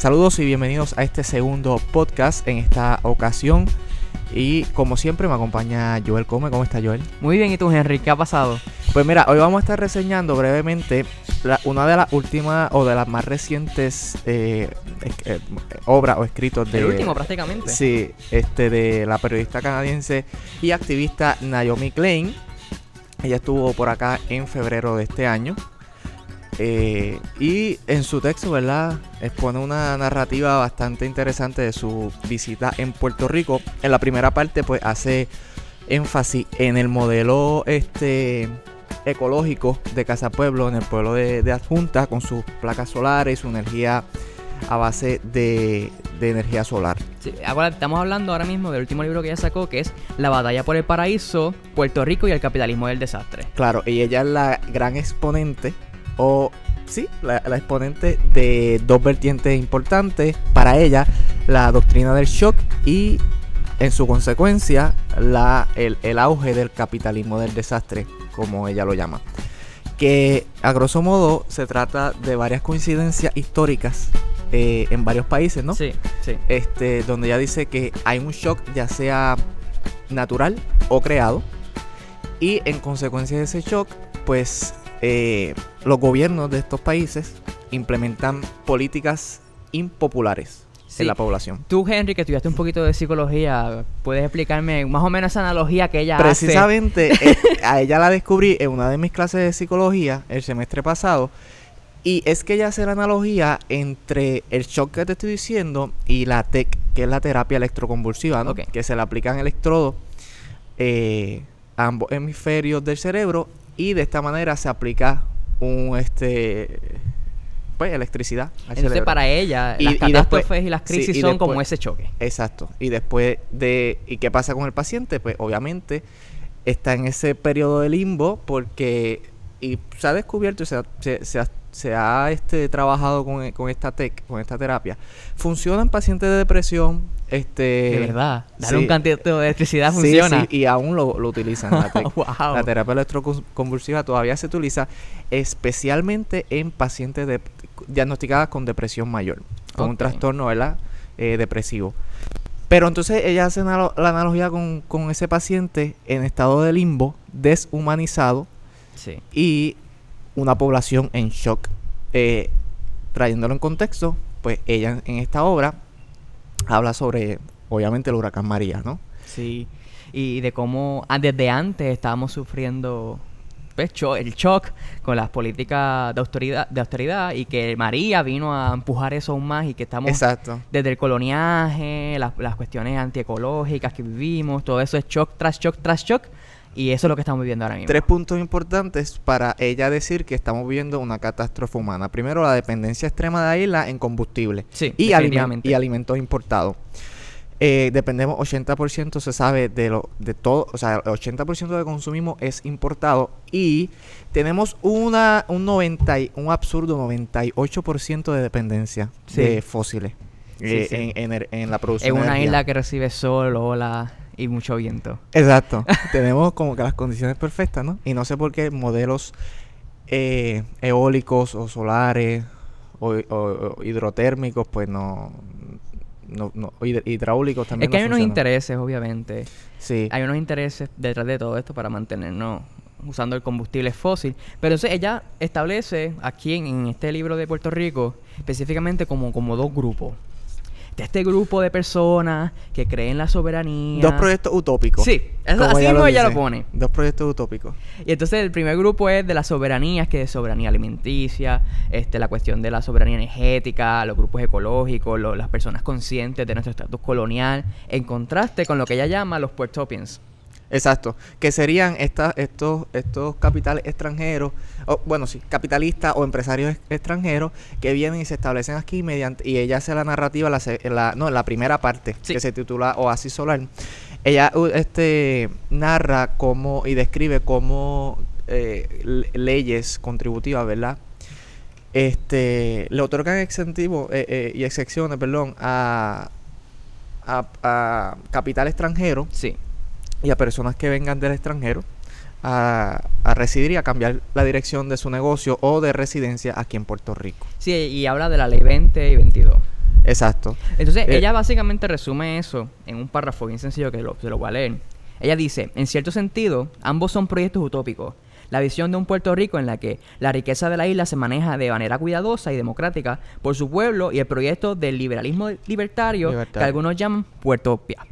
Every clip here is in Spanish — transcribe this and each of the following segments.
Saludos y bienvenidos a este segundo podcast en esta ocasión. Y como siempre me acompaña Joel Come. ¿Cómo está Joel? Muy bien, ¿y tú Henry? ¿Qué ha pasado? Pues mira, hoy vamos a estar reseñando brevemente una de las últimas o de las más recientes eh, eh, obras o escritos de... El último prácticamente. Sí, este de la periodista canadiense y activista Naomi Klein. Ella estuvo por acá en febrero de este año. Eh, y en su texto, ¿verdad? Expone una narrativa bastante interesante de su visita en Puerto Rico. En la primera parte, pues hace énfasis en el modelo este ecológico de Casa Pueblo, en el pueblo de, Adjunta, con sus placas solares, y su energía a base de, energía solar. Sí, ahora estamos hablando ahora mismo del último libro que ella sacó, que es La batalla por el paraíso, Puerto Rico y el capitalismo del desastre. Claro, y ella es la gran exponente o sí, la, exponente de dos vertientes importantes para ella, la doctrina del shock y en su consecuencia la, el, auge del capitalismo del desastre, como ella lo llama. Que a grosso modo se trata de varias coincidencias históricas eh, en varios países, ¿no? Sí, sí. Este, donde ella dice que hay un shock ya sea natural o creado. Y en consecuencia de ese shock, pues eh, los gobiernos de estos países implementan políticas impopulares en la población. Tú, Henry, que estudiaste un poquito de psicología, ¿puedes explicarme más o menos esa analogía que ella Precisamente, hace? Precisamente, eh, a ella la descubrí en una de mis clases de psicología el semestre pasado. Y es que ella hace la analogía entre el shock que te estoy diciendo y la TEC, que es la terapia electroconvulsiva, ¿no? que se le aplican electrodos eh, a ambos hemisferios del cerebro y de esta manera se aplica un este pues electricidad. Entonces para ella las catástrofes y, las crisis son como ese choque. Exacto. Y después de ¿y qué pasa con el paciente? Pues obviamente está en ese periodo de limbo porque y se ha descubierto, se se, ha, se ha este, trabajado con, con esta tech, con esta terapia. Funciona en pacientes de depresión, este, de verdad, dar un cantito de electricidad funciona. Sí, y aún lo, utilizan. La, terapia electroconvulsiva todavía se utiliza especialmente en pacientes de, diagnosticadas con depresión mayor, con un trastorno ¿verdad? Eh, depresivo. Pero entonces ella hace la analogía con, ese paciente en estado de limbo, deshumanizado y una población en shock. Eh, trayéndolo en contexto, pues ella en esta obra habla sobre, obviamente, el huracán María, ¿no? Sí, y de cómo ah, desde antes estábamos sufriendo pues, el shock con las políticas de austeridad, de austeridad y que María vino a empujar eso aún más y que estamos Exacto. desde el coloniaje, las, las cuestiones antiecológicas que vivimos, todo eso es shock tras shock tras shock y eso es lo que estamos viviendo ahora mismo. Tres puntos importantes para ella decir que estamos viviendo una catástrofe humana. Primero, la dependencia extrema de la isla en combustible sí, y, y alimentos importados. Eh, dependemos 80% se sabe de lo de todo, o sea, el 80% de consumismo es importado y tenemos una un 90 un absurdo 98% de dependencia de fósiles eh, en, la producción. En una isla que recibe sol, ola y mucho viento. Exacto. Tenemos como que las condiciones perfectas, ¿no? Y no sé por qué modelos eh, eólicos o solares o, hidrotérmicos, pues no, no, no hidráulicos también. Es que hay unos intereses, obviamente. Sí. Hay unos intereses detrás de todo esto para mantenernos usando el combustible fósil. Pero entonces ella establece aquí en, en, este libro de Puerto Rico específicamente como, como dos grupos de este grupo de personas que creen la soberanía. Dos proyectos utópicos. Sí, así mismo ella lo pone. Dos proyectos utópicos. Y entonces el primer grupo es de la soberanía, que es soberanía alimenticia, este, la cuestión de la soberanía energética, los grupos ecológicos, las personas conscientes de nuestro estatus colonial, en contraste con lo que ella llama los puertopians Exacto, que serían estas, estos, estos capitales extranjeros, o, bueno, sí, capitalistas o empresarios extranjeros que vienen y se establecen aquí mediante, y ella hace la narrativa, la, la no, la primera parte, que se titula Oasis Solar. Ella este, narra cómo y describe cómo eh, leyes contributivas, ¿verdad? Este, le otorgan exentivos eh, eh, y excepciones, perdón, a, a, a capital extranjero. Sí y a personas que vengan del extranjero a, residir y a cambiar la dirección de su negocio o de residencia aquí en Puerto Rico. Sí, y habla de la ley 20 y 22. Exacto. Entonces, Eh, ella básicamente resume eso en un párrafo bien sencillo que lo, se lo voy a leer. Ella dice, en cierto sentido, ambos son proyectos utópicos. La visión de un Puerto Rico en la que la riqueza de la isla se maneja de manera cuidadosa y democrática por su pueblo y el proyecto del liberalismo libertario, que Libertario. algunos llaman Puertopia,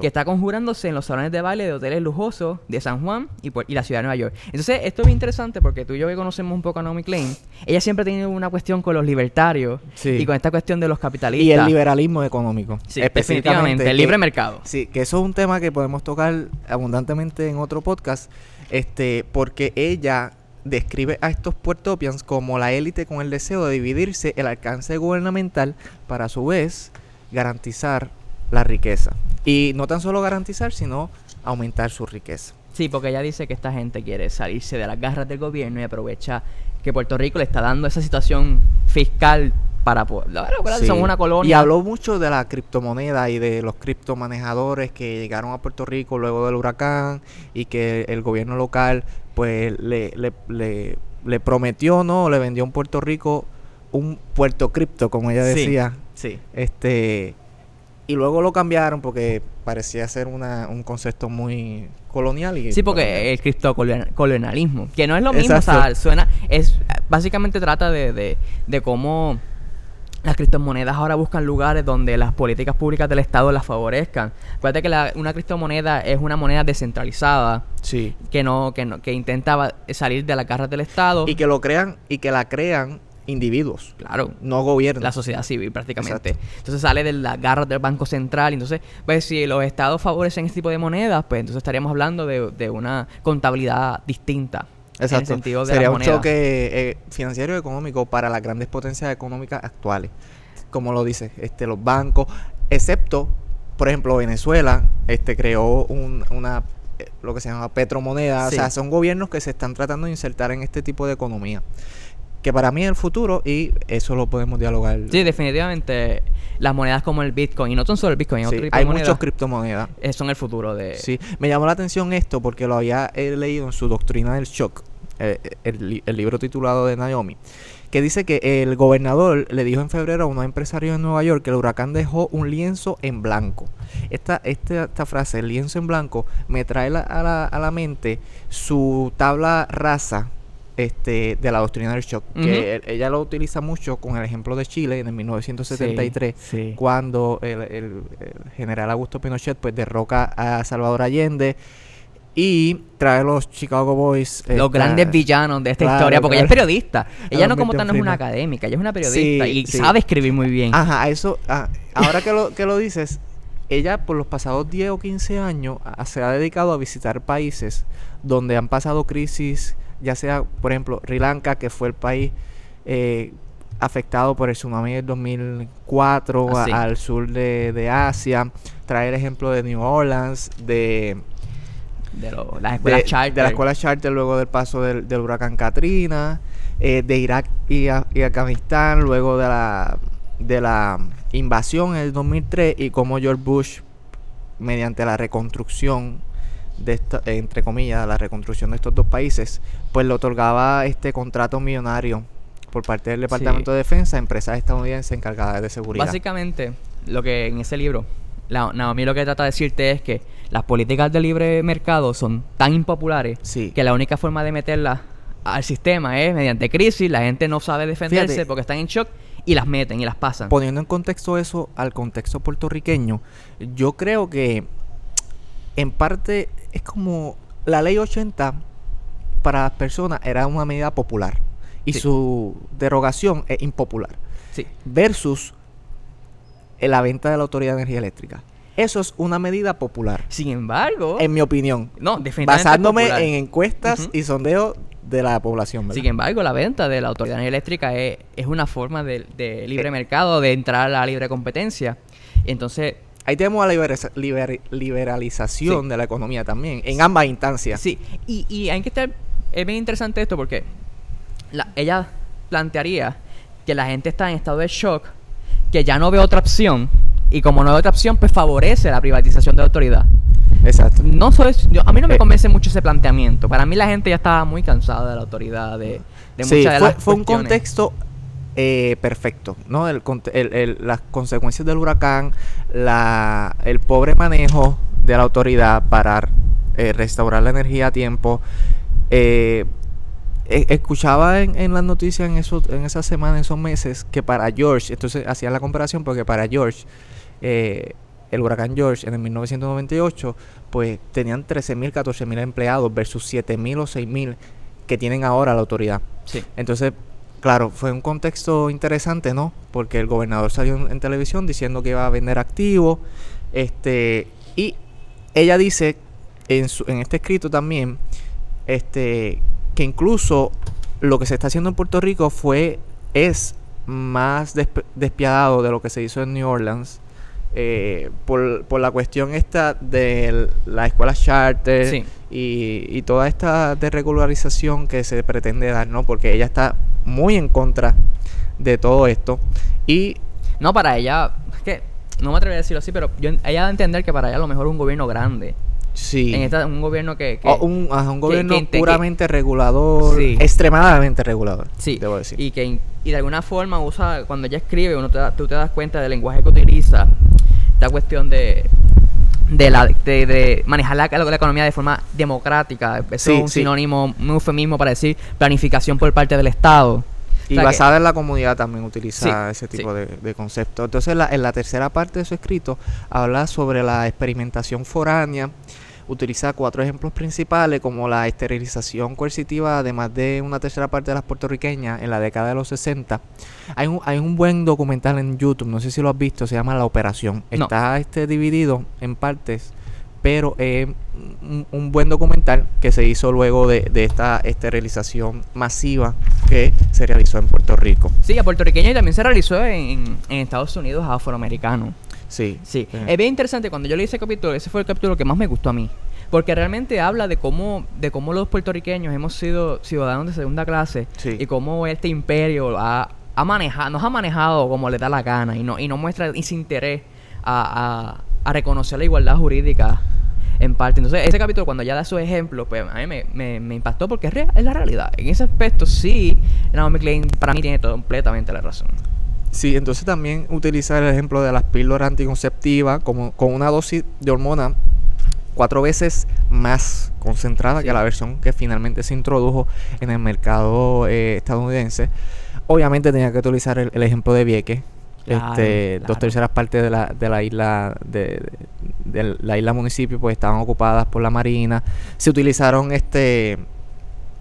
Que está conjurándose en los salones de baile de hoteles lujosos de San Juan y, la ciudad de Nueva York. Entonces, esto es interesante porque tú y yo que conocemos un poco a Naomi Klein, ella siempre ha tenido una cuestión con los libertarios Sí. y con esta cuestión de los capitalistas. Y el liberalismo económico. Sí, específicamente, el que- libre mercado. Sí, que eso es un tema que podemos tocar abundantemente en otro podcast, este, porque ella describe a estos puertopians como la élite con el deseo de dividirse el alcance gubernamental para a su vez garantizar la riqueza. Y no tan solo garantizar, sino aumentar su riqueza. Sí, porque ella dice que esta gente quiere salirse de las garras del gobierno y aprovecha que Puerto Rico le está dando esa situación fiscal para poder... Sí. somos una colonia. Y habló mucho de la criptomoneda y de los criptomanejadores que llegaron a Puerto Rico luego del huracán y que el gobierno local pues le, le, le, le prometió, ¿no? Le vendió en Puerto Rico un puerto cripto, como ella Sí. decía. Sí. Este y luego lo cambiaron porque parecía ser una, un concepto muy colonial y Sí, porque el criptocolonialismo, que no es lo mismo, o sea, suena, es, básicamente trata de, de, de cómo las criptomonedas ahora buscan lugares donde las políticas públicas del Estado las favorezcan. Acuérdate que la- una criptomoneda es una moneda descentralizada sí. que no, que no, que intenta salir de las garras del Estado. Y que lo crean y que la crean individuos, claro, no gobiernos. la sociedad civil prácticamente. Exacto. Entonces sale de las garras del Banco Central. Entonces, pues si los estados favorecen este tipo de monedas, pues entonces estaríamos hablando de, de una contabilidad distinta. En el Exacto. sentido de Sería la un choque eh, financiero y económico para las grandes potencias económicas actuales. Como lo dice, este, los bancos, excepto, por ejemplo, Venezuela, este, creó un- una eh, lo que se llama petromoneda. Sí. O sea, son gobiernos que se están tratando de insertar en este tipo de economía. Que para mí es el futuro y eso lo podemos dialogar. Sí, definitivamente las monedas como el Bitcoin, y no son solo el Bitcoin, hay Sí, hay muchos criptomonedas. eh, son el futuro de... Sí, me llamó la atención esto porque lo había eh, leído en su doctrina del shock, eh, el, li- el libro titulado de Naomi, que dice que el gobernador le dijo en febrero a unos empresarios en Nueva York que el huracán dejó un lienzo en blanco. Esta, esta, esta frase, el lienzo en blanco, me trae la- a, la, a la mente su tabla rasa. Este, de la doctrina del shock, que ella lo utiliza mucho con el ejemplo de Chile en el 1973, Sí, sí. cuando el, el- el general Augusto Pinochet pues derroca a Salvador Allende y trae los Chicago Boys los grandes villanos de esta claro, historia, porque ella es periodista. Ella no como tal no es una académica, ella es una periodista Sí, y sabe escribir muy bien. Ajá, a eso ah, ahora que lo que lo dices, ella por los pasados 10 o 15 años a- se ha dedicado a visitar países donde han pasado crisis, ya sea, por ejemplo, Sri Lanka, que fue el país eh, afectado por el tsunami del 2004 Ah, a- al sur de, de Asia, traer el ejemplo de New Orleans, de De lo- las escuelas de, charter. de la escuela charter luego del paso del, del huracán Katrina, eh, de Irak y, A- y Afganistán luego de la, de la invasión en el 2003 y cómo George Bush, mediante la reconstrucción de esta, entre comillas, la reconstrucción de estos dos países, pues le otorgaba este contrato millonario por parte del Departamento Sí. de Defensa a empresas estadounidenses encargadas de seguridad. Básicamente, lo que en ese libro, la, Naomi lo que trata de decirte es que las políticas de libre mercado son tan impopulares Sí. que la única forma de meterlas al sistema es mediante crisis, la gente no sabe defenderse Fíjate. porque están en shock y las meten y las pasan. Poniendo en contexto eso al contexto puertorriqueño, yo creo que en parte es como la ley 80 para las personas era una medida popular y Sí. su derogación es impopular Sí. versus eh, la venta de la Autoridad de Energía Eléctrica. Eso es una medida popular, Sin embargo, en mi opinión, no, basándome popular. en encuestas y sondeos de la población. ¿verdad? Sin embargo, la venta de la autoridad eléctrica es, es una forma de, de libre mercado, de entrar a la libre competencia. Entonces, Ahí tenemos la libera- liber- liberalización Sí. de la economía también, en ambas instancias. Sí, y, y hay que estar. Es bien interesante esto porque la- ella plantearía que la gente está en estado de shock, que ya no ve otra opción, y como no ve otra opción, pues favorece la privatización de la autoridad. Exacto. No soy, yo- a mí no me Eh. convence mucho ese planteamiento. Para mí la gente ya estaba muy cansada de la autoridad, de, de sí, muchas de fue, las fue un contexto eh, perfecto, ¿no? El, conte- el- el- las consecuencias del huracán, la, el pobre manejo de la autoridad para eh, restaurar la energía a tiempo. Eh, e- escuchaba en, en las noticias en, eso, en esa semana, en esos meses, que para George, entonces hacía la comparación porque para George, eh, el huracán George en el 1998, pues tenían 13.000, 14.000 empleados versus 7.000 o 6.000 que tienen ahora la autoridad. Sí. Entonces, claro, fue un contexto interesante, ¿no? Porque el gobernador salió en, en televisión diciendo que iba a vender activos. Este, y ella dice en, su- en este escrito también este, que incluso lo que se está haciendo en Puerto Rico fue, es más desp- despiadado de lo que se hizo en New Orleans. Eh, por, por la cuestión esta de la escuela charter Sí. y, y toda esta desregularización que se pretende dar, ¿no? Porque ella está muy en contra de todo esto. Y No, para ella, es que no me atrevería a decirlo así, pero yo, ella da a entender que para ella a lo mejor un gobierno grande. sí, En esta, un gobierno que... un, un gobierno que- que- puramente regulador, Sí. extremadamente regulador, Sí, debo decir. y que y de alguna forma usa, cuando ella escribe, uno te da- tú te das cuenta del lenguaje que utiliza, esta cuestión de de, la, de, de manejar la, la economía de forma democrática. Eso Sí, es un sí. sinónimo, un eufemismo para decir planificación por parte del Estado. Y O sea que- basada en la comunidad también utiliza Sí, ese tipo de, de conceptos. Entonces, la- en la tercera parte de su escrito habla sobre la experimentación foránea. Utiliza cuatro ejemplos principales, como la esterilización coercitiva de más de una tercera parte de las puertorriqueñas en la década de los 60. Hay un, hay un buen documental en YouTube, no sé si lo has visto, se llama La Operación. No. Está este dividido en partes, pero es un, un buen documental que se hizo luego de, de esta esterilización masiva que se realizó en Puerto Rico. Sí, a puertorriqueño y también se realizó en, en Estados Unidos afroamericanos. Sí. Sí, es bien interesante. Cuando yo leí ese capítulo, ese fue el capítulo que más me gustó a mí. Porque realmente habla de cómo, de cómo los puertorriqueños hemos sido ciudadanos de segunda clase Sí. y cómo este imperio ha, ha manejado, nos ha manejado como le da la gana y no, y no muestra ese interés a, a- a reconocer la igualdad jurídica en parte. Entonces, ese capítulo, cuando ya da sus ejemplos, pues a mí me, me- me impactó porque es, real- es la realidad. En ese aspecto, sí, Naomi Klein para mí tiene completamente la razón. Sí, entonces también utiliza el ejemplo de las píldoras anticonceptivas como con una dosis de hormona cuatro veces más concentrada Sí. que la versión que finalmente se introdujo en el mercado eh, estadounidense. Obviamente tenía que utilizar el, el ejemplo de Vieques. Claro, este, Dos terceras partes de la, de la isla de, de- de la isla municipio pues estaban ocupadas por la marina. Se utilizaron este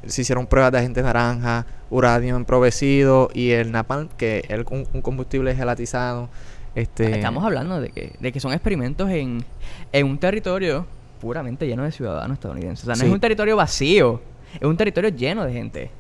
se hicieron pruebas de agente naranja, uranio emprovecido y el napalm, que es un, un combustible gelatizado. Este, Estamos hablando de que, de que son experimentos en, en un territorio puramente lleno de ciudadanos estadounidenses. O sea, no Sí. es un territorio vacío, es un territorio lleno de gente.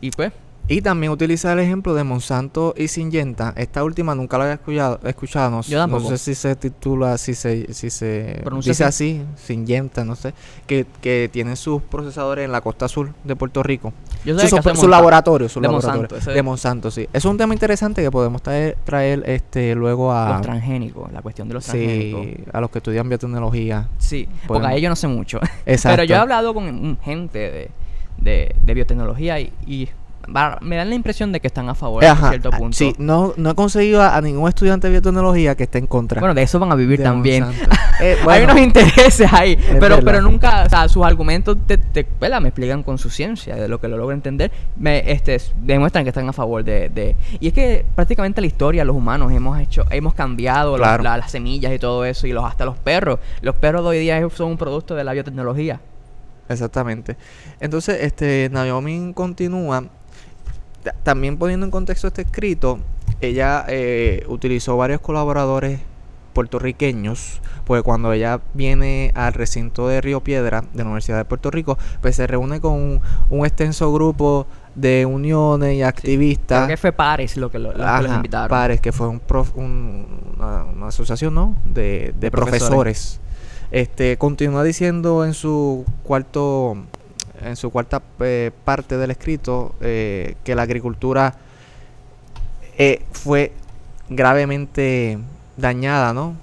Y pues, Y también utiliza el ejemplo de Monsanto y Syngenta. Esta última nunca la había escuchado, escuchado no, Yo no tampoco. sé si se titula, si se, si se Pronuncia dice así, Syngenta, no sé, que, que tienen sus procesadores en la costa sur de Puerto Rico. yo Su, sé que su- hace su Monsanto- laboratorio, su de laboratorio. Monsanto, de Monsanto, sí. Es un tema interesante que podemos traer, traer este luego a, Los transgénicos, la cuestión de los transgénicos. sí, a los que estudian biotecnología. Sí, porque Podemos- a ellos no sé mucho. Exacto. Pero yo he hablado con gente de, de, de biotecnología y, y va- me dan la impresión de que están a favor Ajá, a cierto ah, punto. Sí, no, no he conseguido a, a ningún estudiante de biotecnología que esté en contra. Bueno, de eso van a vivir de también. Eh, Hay unos intereses ahí, pero, verdad. pero nunca, o sea, sus argumentos te, te- ¿verdad? me explican con su ciencia, de lo que lo logro entender, me este, demuestran que están a favor de, de- Y es que prácticamente la historia, los humanos, hemos hecho, hemos cambiado los- Claro. la- las semillas y todo eso, y los hasta los perros. Los perros de hoy día son un producto de la biotecnología. Exactamente. Entonces, este, Naomi continúa, también poniendo en contexto este escrito, ella eh, utilizó varios colaboradores puertorriqueños, pues cuando ella viene al recinto de Río Piedra de la Universidad de Puerto Rico, pues se reúne con un, un extenso grupo de uniones y activistas. Creo que fue Paris lo que, lo, lo que los Ajá, invitaron. Pares, que fue un prof- un- una, una asociación, ¿no? De, de De profesores. profesores. Este, continúa diciendo en su cuarto, en su cuarta eh, parte del escrito, eh, que la agricultura eh, fue gravemente dañada, ¿no?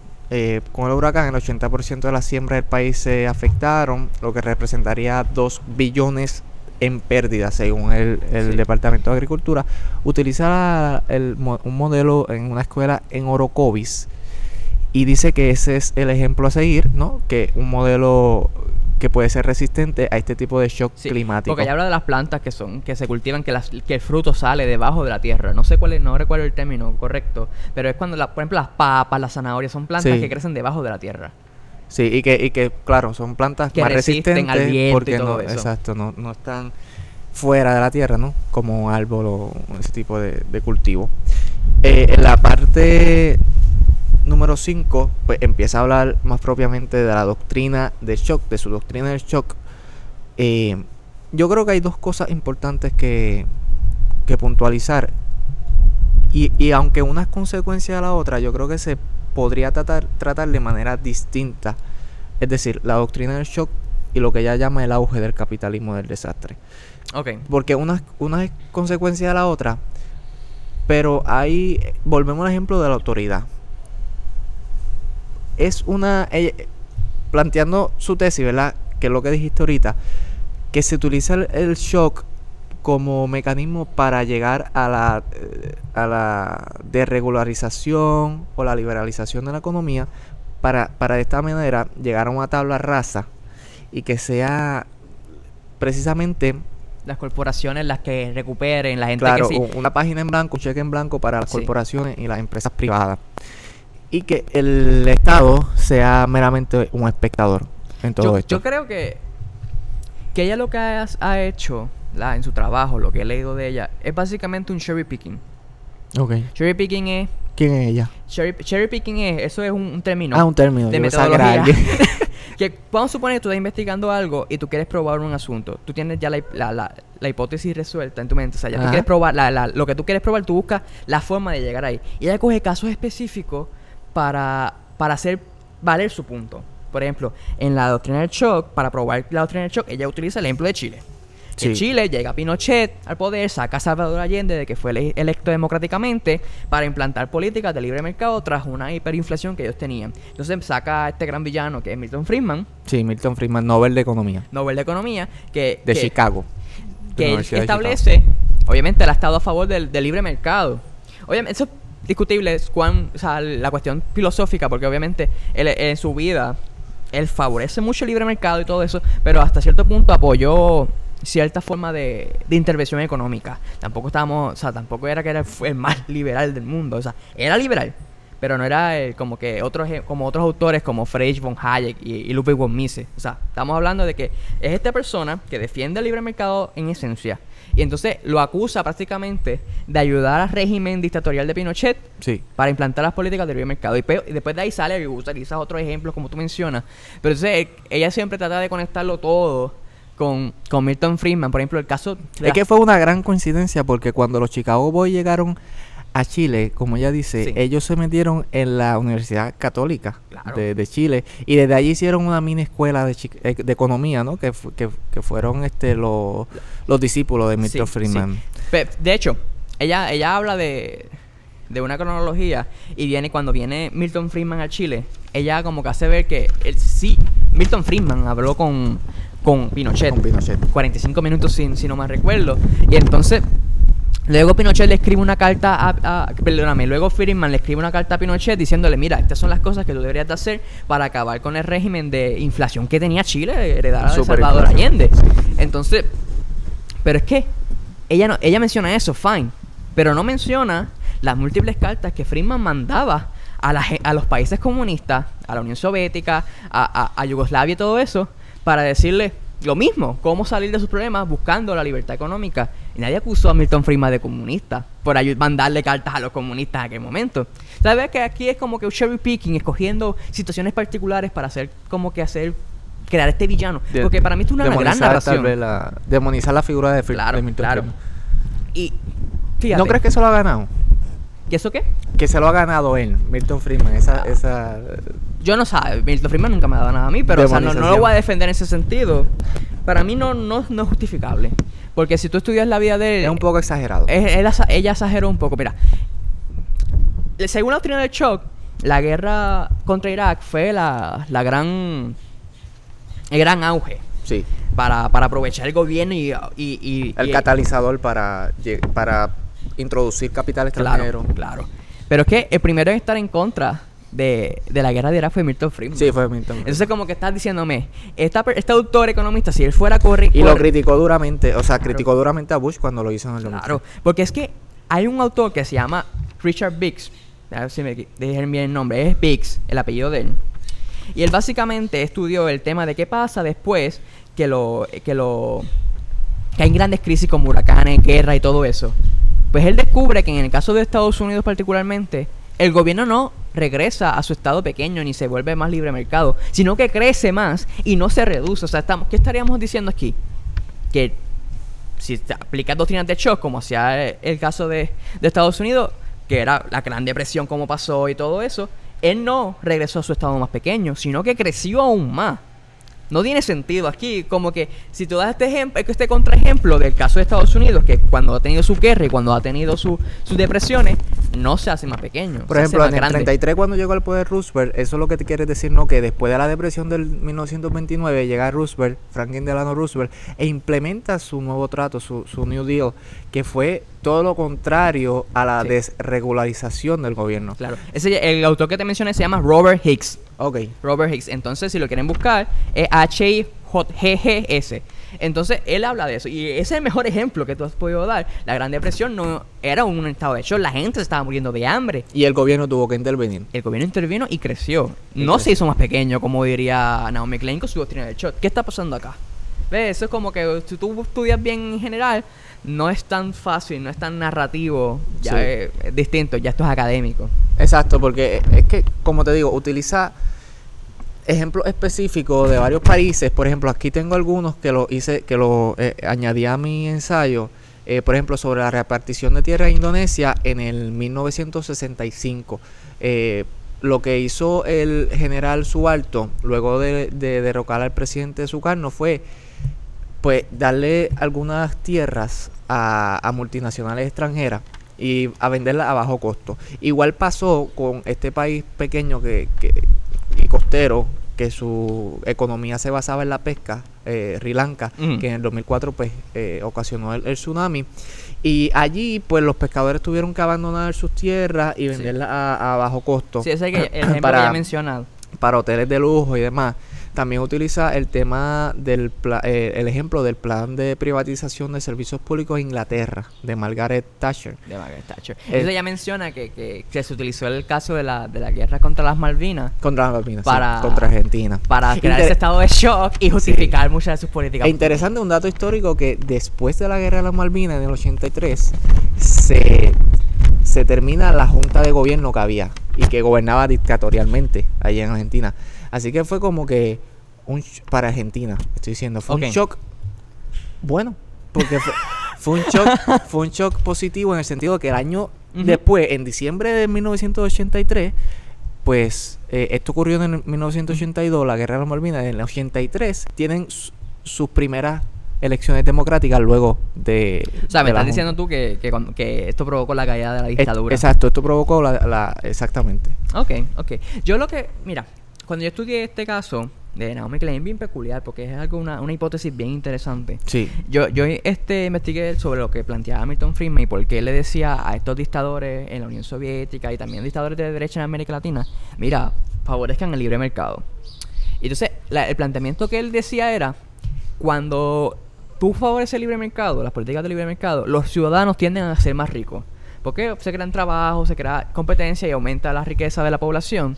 Con el huracán, el 80% de las siembras del país se afectaron, lo que representaría 2 billones en pérdida, según el, el Sí. Departamento de Agricultura, utiliza el un modelo en una escuela en Orocovis y dice que ese es el ejemplo a seguir, ¿no? Que un modelo que puede ser resistente a este tipo de shock Sí, climático. Porque ya habla de las plantas que son, que se cultivan, que, las, que el fruto sale debajo de la tierra. No sé cuál es, no recuerdo el término correcto, pero es cuando, la, por ejemplo, las papas, las zanahorias son plantas Sí. que crecen debajo de la tierra. Sí, y que, y que claro, son plantas Que más resisten resistentes al viento y porque todo no, eso. exacto, no, no están fuera de la tierra, ¿no? Como árbol o ese tipo de, de cultivo. Eh, en la parte número 5, pues empieza a hablar más propiamente de la doctrina del shock, de su doctrina del shock. Eh, yo creo que hay dos cosas importantes que, que puntualizar. Y, y aunque una es consecuencia de la otra, yo creo que se podría tratar, tratar de manera distinta. Es decir, la doctrina del shock y lo que ella llama el auge del capitalismo del desastre. Ok. Porque una, una es consecuencia de la otra, pero ahí volvemos al ejemplo de la autoridad. Es una... ella- planteando su tesis, ¿verdad? Que es lo que dijiste ahorita, que se utiliza el, el shock como mecanismo para llegar a la, eh, a la desregularización o la liberalización de la economía para, para de esta manera llegar a una tabla rasa y que sea precisamente Las corporaciones las que recuperen, la gente claro, que sí. una página en blanco, un cheque en blanco para las Sí. corporaciones y las empresas privadas. Y que el Estado sea meramente un espectador en todo yo, esto. yo creo que, que ella lo que ha, ha hecho la, en su trabajo, lo que he leído de ella, es básicamente un cherry picking. Ok. Cherry picking es. ¿Quién es ella? Cherry, cherry picking es. Eso es un, un término. ah, un término. de metodología. que vamos a suponer que tú estás investigando algo y tú quieres probar un asunto. Tú tienes ya la, la- la- la hipótesis resuelta en tu mente. O sea, ya tú Ajá. quieres probar la- la- lo que tú quieres probar, tú buscas la forma de llegar ahí. Y ella coge casos específicos para, para hacer valer su punto. Por ejemplo, en la doctrina del shock, para probar la doctrina del shock, ella utiliza el ejemplo de Chile. Sí. Chile llega Pinochet al poder, saca a Salvador Allende de que fue ele- electo democráticamente para implantar políticas de libre mercado tras una hiperinflación que ellos tenían. Entonces saca a este gran villano que es Milton Friedman, Sí, Milton Friedman, Nobel de Economía. Nobel de Economía, que, De que- Chicago. que Chicago. establece, obviamente él ha estado a favor del, del libre mercado. Obviamente, eso es discutible, es o sea, la cuestión filosófica, porque obviamente él, en su vida él favorece mucho el libre mercado y todo eso, pero hasta cierto punto apoyó cierta forma de, de intervención económica. Tampoco estábamos, o sea, tampoco era que era el, el más liberal del mundo, o sea, era liberal, pero no era como que otros e- como otros autores como Friedrich von Hayek y, y Ludwig von Mises. O sea, estamos hablando de que es esta persona que defiende el libre mercado en esencia y entonces lo acusa prácticamente de ayudar al régimen dictatorial de Pinochet Sí. para implantar las políticas del libre mercado. Y, y después de ahí sale y utiliza otros ejemplos como tú mencionas. Pero entonces eh, ella siempre trata de conectarlo todo con, con Milton Friedman. Por ejemplo, el caso de Es que fue una gran coincidencia porque cuando los Chicago Boys llegaron a Chile, como ella dice, Sí. ellos se metieron en la Universidad Católica Claro. de, de Chile y desde allí hicieron una mini escuela de, eh, de economía, ¿no? Que, que, que fueron este los, los discípulos de Milton Sí, Friedman. De hecho, ella, ella habla de, de una cronología y viene cuando viene Milton Friedman a Chile, ella como que hace ver que él sí, Milton Friedman habló con, con Pinochet. Con Pinochet. 45 minutos sin, si no mal recuerdo. Y entonces, luego Pinochet le escribe una carta a, a- Perdóname, luego Friedman le escribe una carta a Pinochet diciéndole, mira, estas son las cosas que tú deberías de hacer para acabar con el régimen de inflación que tenía Chile, heredada de Salvador. Allende. Entonces, pero es que ella no, ella menciona eso, fine, pero no menciona las múltiples cartas que Friedman mandaba a, la a los países comunistas, a la Unión Soviética, a Yugoslavia y todo eso, para decirle lo mismo, cómo salir de sus problemas buscando la libertad económica. Y nadie acusó a Milton Friedman de comunista por mandarle cartas a los comunistas en aquel momento. ¿Sabes que aquí es como que un cherry picking, escogiendo situaciones particulares para hacer como que hacer crear este villano? De- Porque para mí esto es una gran tal narración. vez, la, demonizar la figura de, Fri- Claro, de Milton claro. Friedman. Y fíjate, ¿No crees que eso lo ha ganado? ¿que eso qué? Que se lo ha ganado él, Milton Friedman, esa, Ah. esa Yo no sé, Milton Friedman nunca me ha dado nada a mí, pero o sea, no, no lo voy a defender en ese sentido. Para mí no, no, no es justificable. Porque si tú estudias la vida de él, es un poco exagerado. es- él asa- ella exageró un poco. Mira, según la doctrina del shock, la guerra contra Irak fue la, la gran, el gran auge. sí. para, para aprovechar el gobierno y... y- y- El y- catalizador para, para introducir capital extranjero. Claro, claro. Pero es que el primero en estar en contra de, de la guerra de Irak fue Milton Friedman. Sí, fue Milton. Entonces como que estás diciéndome, esta, este autor economista, si él fuera correcto... y lo criticó duramente, o sea, criticó duramente a Bush cuando lo hizo en el 2003. Claro, porque es que hay un autor que se llama Richard Biggs. A ver si me dije bien el nombre. Es Biggs, el apellido de él. Y él básicamente estudió el tema de qué pasa después que lo que lo que hay grandes crisis como huracanes, guerra y todo eso. Pues él descubre que en el caso de Estados Unidos particularmente, el gobierno no regresa a su estado pequeño ni se vuelve más libre mercado, sino que crece más y no se reduce. O sea, estamos, ¿qué estaríamos diciendo aquí? Que si se aplica doctrinas de shock, como hacía el, el caso de, de Estados Unidos, que era la Gran Depresión, como pasó y todo eso, él no regresó a su estado más pequeño, sino que creció aún más. No tiene sentido aquí, como que si tú das este ejemplo, este contraejemplo del caso de Estados Unidos, que cuando ha tenido su guerra y cuando ha tenido su- sus depresiones, no se hace más pequeño. Por ejemplo, en el grande. 33 cuando llegó al poder Roosevelt, eso es lo que te quiere decir, ¿no? Que después de la depresión del 1929 llega Roosevelt, Franklin Delano Roosevelt, e implementa su nuevo trato, su, su New Deal, que fue todo lo contrario a la Sí. desregularización del gobierno. Claro. Ese, el autor que te mencioné se llama Robert Hicks. Ok. Robert Hicks. Entonces, si lo quieren buscar, es H-I-G-G-S. Entonces, él habla de eso. Y ese es el mejor ejemplo que tú has podido dar. La Gran Depresión no era un estado de shock. La gente se estaba muriendo de hambre. Y el gobierno tuvo que intervenir. El gobierno intervino y creció. Y no se hizo más pequeño, como diría Naomi Klein con su doctrina del shock. ¿Qué está pasando acá? ¿Ves? Eso es como que si tú estudias bien en general, no es tan fácil, no es tan narrativo. Ya Sí. es, es distinto, ya esto es académico. Exacto, porque es que, como te digo, utiliza ejemplos específicos de varios países. Por ejemplo, aquí tengo algunos que lo hice, que lo eh, añadí a mi ensayo. Eh, por ejemplo, sobre la repartición de tierra en Indonesia en el 1965. Eh, lo que hizo el general Suharto luego de, de derrocar al presidente Sukarno fue pues darle algunas tierras a, multinacionales extranjeras y a venderlas a bajo costo. Igual pasó con este país pequeño que, costero que su economía se basaba en la pesca, eh, Sri Lanka, Ujú. que en el 2004 pues eh, ocasionó el, el tsunami. Y allí pues los pescadores tuvieron que abandonar sus tierras y Sí. venderlas a, a bajo costo Sí, ese es el, el ejemplo Para- que ya mencionado. para hoteles de lujo y demás. También utiliza el tema del pla- eh, el ejemplo del plan de privatización de servicios públicos en Inglaterra de Margaret Thatcher. de Margaret Thatcher. Eh, Entonces ella menciona que, que, que se utilizó el caso de la, de la guerra contra las Malvinas Contra las Malvinas, sí, Para- contra Argentina. para crear Inter- ese estado de shock y justificar muchas de sus políticas. E interesante un dato histórico que después de la guerra de las Malvinas en el 83 se, se termina la junta de gobierno que había y que gobernaba dictatorialmente allá en Argentina. Así que fue como que un para Argentina, estoy diciendo, fue un shock bueno, porque fue, fue un shock, fue un shock positivo en el sentido de que el año después, en diciembre de 1983, pues eh, esto ocurrió en el 1982, la guerra de las Malvinas, en el 83 tienen su- sus primeras elecciones democráticas luego de... O sea, me de estás diciendo tú que, que, cuando- que esto provocó la caída de la Es- dictadura. Exacto, esto provocó la, la- exactamente. Ok, ok. Yo lo que, mira, cuando yo estudié este caso de Naomi Klein, bien peculiar, porque es algo, una, una hipótesis bien interesante. Sí. Yo, yo este, investigué sobre lo que planteaba Milton Friedman y por qué le decía a estos dictadores en la Unión Soviética y también dictadores de derecha en América Latina, mira, favorezcan el libre mercado. Y entonces, la- el planteamiento que él decía era, cuando tú favoreces el libre mercado, las políticas del libre mercado, los ciudadanos tienden a ser más ricos. Porque se crean trabajos, se crea competencia y aumenta la riqueza de la población.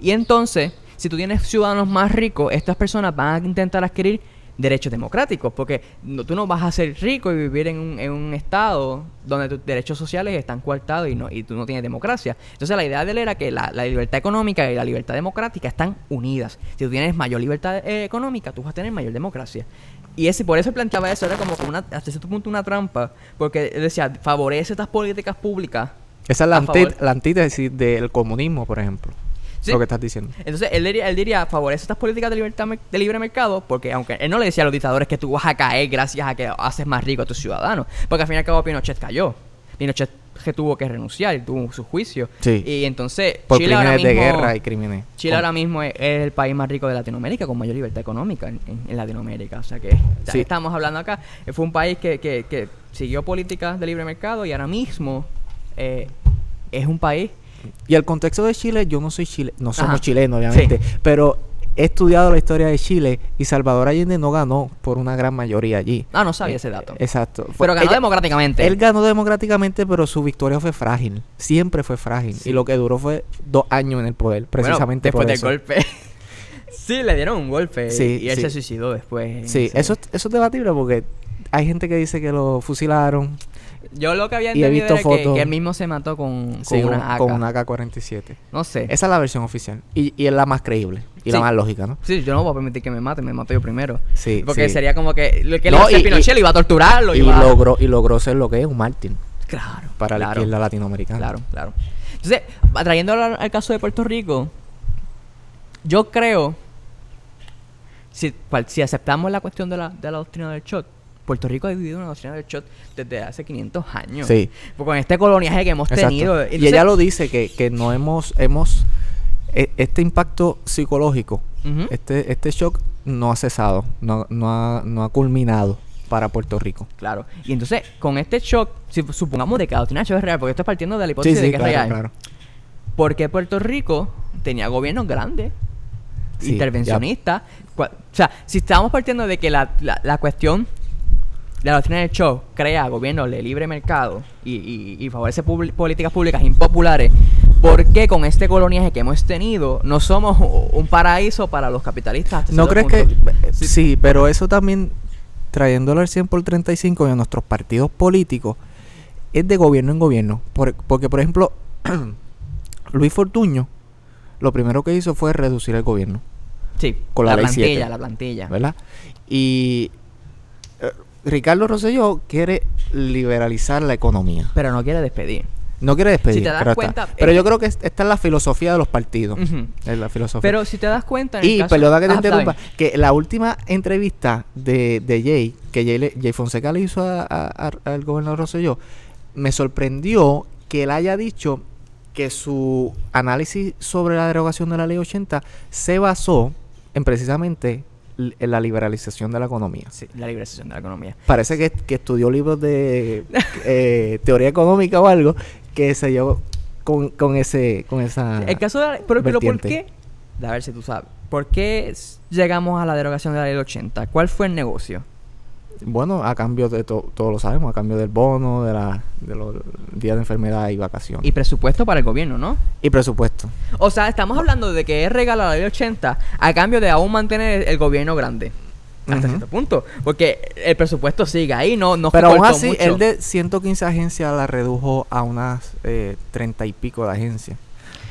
Y entonces, si tú tienes ciudadanos más ricos, estas personas van a intentar adquirir derechos democráticos, porque no- tú no vas a ser rico y vivir en un, en un estado donde tus derechos sociales están coartados y, no, y tú no tienes democracia. Entonces la idea de él era que la, la libertad económica y la libertad democrática están unidas. Si tú tienes mayor libertad eh, económica, tú vas a tener mayor democracia. Y ese, por eso él planteaba eso, era como una, hasta cierto punto una trampa, porque él decía, favorece estas políticas públicas Esa es la antítesis del comunismo, por ejemplo. Sí. Lo que estás diciendo. Entonces él diría, él diría, favorece estas políticas de libertad de libre mercado, porque aunque él no le decía a los dictadores que tú vas a caer gracias a que haces más rico a tus ciudadanos, porque al fin y al cabo Pinochet cayó. Pinochet que tuvo que renunciar, tuvo su juicio. Sí. Y entonces Por Chile ahora crímenes de mismo- guerra y crímenes. Chile ahora mismo es, es el país más rico de Latinoamérica con mayor libertad económica en, en- en Latinoamérica. O sea que ya Sí. estamos hablando acá. Fue un país que, que- que siguió políticas de libre mercado y ahora mismo eh, es un país Y el contexto de Chile, yo no soy chile, no somos Ajá. chilenos, obviamente, pero he estudiado la historia de Chile y Salvador Allende no ganó por una gran mayoría allí. Ah, no sabía Eh, ese dato. Exacto. Fue- Pero ganó ella- democráticamente. Él ganó democráticamente, pero su victoria fue frágil. Siempre fue frágil. Sí. Y lo que duró fue dos años en el poder, Bueno, precisamente después por del golpe. sí, le dieron un golpe Sí, y él sí. se suicidó después. Sí, Sí. eso, eso es debatible porque hay gente que dice que lo fusilaron Yo lo que había Y he entendido visto era que, fotos- que él mismo se mató con, con sí, una un- AK. con una AK-47. No sé. Esa es la versión oficial. Y, y es la más creíble. Y la más lógica, ¿no? Sí, yo no voy a permitir que me maten, me mato yo primero. Sí, Porque sí. sería como que lo que No, le y- Pinochet, y- iba a torturar, lo Y iba logró, y logró ser lo que es un mártir Claro. para la izquierda latinoamericana. Claro, claro. Entonces, trayendo al, al caso de Puerto Rico, yo creo, si, cual- si aceptamos la cuestión de la, de la doctrina del shot, Puerto Rico ha vivido una doctrina del shot desde hace 500 años. Sí. Porque con este coloniaje que hemos Exacto. tenido. y ella lo dice que, que no hemos, hemos e- este impacto psicológico, este, este shock no ha cesado, no, no, ha, no ha culminado para Puerto Rico. Claro. Y entonces, con este shock, si supongamos de que la doctrina del shock es real, porque esto es partiendo de la hipótesis de que es real. claro. Porque Puerto Rico tenía gobiernos grandes, Sí, intervencionistas. O sea, si estamos partiendo de que la, la, la cuestión la doctrina del show crea gobiernos de libre mercado y, y, y favorece políticas públicas impopulares, ¿por qué con este coloniaje que hemos tenido no somos un paraíso para los capitalistas? ¿No crees que...? punto? Sí. pero eso también, trayéndolo al 100 por 35 y a nuestros partidos políticos, es de gobierno en gobierno. Por- porque, por ejemplo, Luis Fortuño, lo primero que hizo fue reducir el gobierno, Sí, con la plantilla, 7. la plantilla. ¿verdad? Y eh, Ricardo Rosselló quiere liberalizar la economía. Pero no quiere despedir. No quiere despedir. Si te das pero, está- cuenta, pero eh, yo creo que es- esta es la filosofía de los partidos. Es la filosofía. Pero si te das cuenta... en el Y caso- perdona que te Ah, interrumpa, que la última entrevista de, de Jay, que Jay, le- Jay Fonseca le hizo a- a- a- al gobernador Rosselló, me sorprendió que él haya dicho que su análisis sobre la derogación de la ley 80 se basó en precisamente la liberalización de la economía. Sí, la liberación de la economía. Parece que, que estudió libros de eh, teoría económica o algo que se dio con, con ese con esa El caso de la, pero, pero ¿por qué? A ver si tú sabes. ¿Por qué llegamos a la derogación de la ley del 80? ¿Cuál fue el negocio? Bueno, a cambio de todo, todos lo sabemos, a cambio del bono, de, la, de los días de enfermedad y vacaciones. Y presupuesto para el gobierno, ¿no? Y presupuesto. O sea, estamos hablando de que es regalo la ley 80 a cambio de aún mantener el gobierno grande. Hasta cierto punto. Porque el presupuesto sigue ahí, no, no Pero aún así, mucho. el de 115 agencias la redujo a unas eh, 30 y pico de agencias.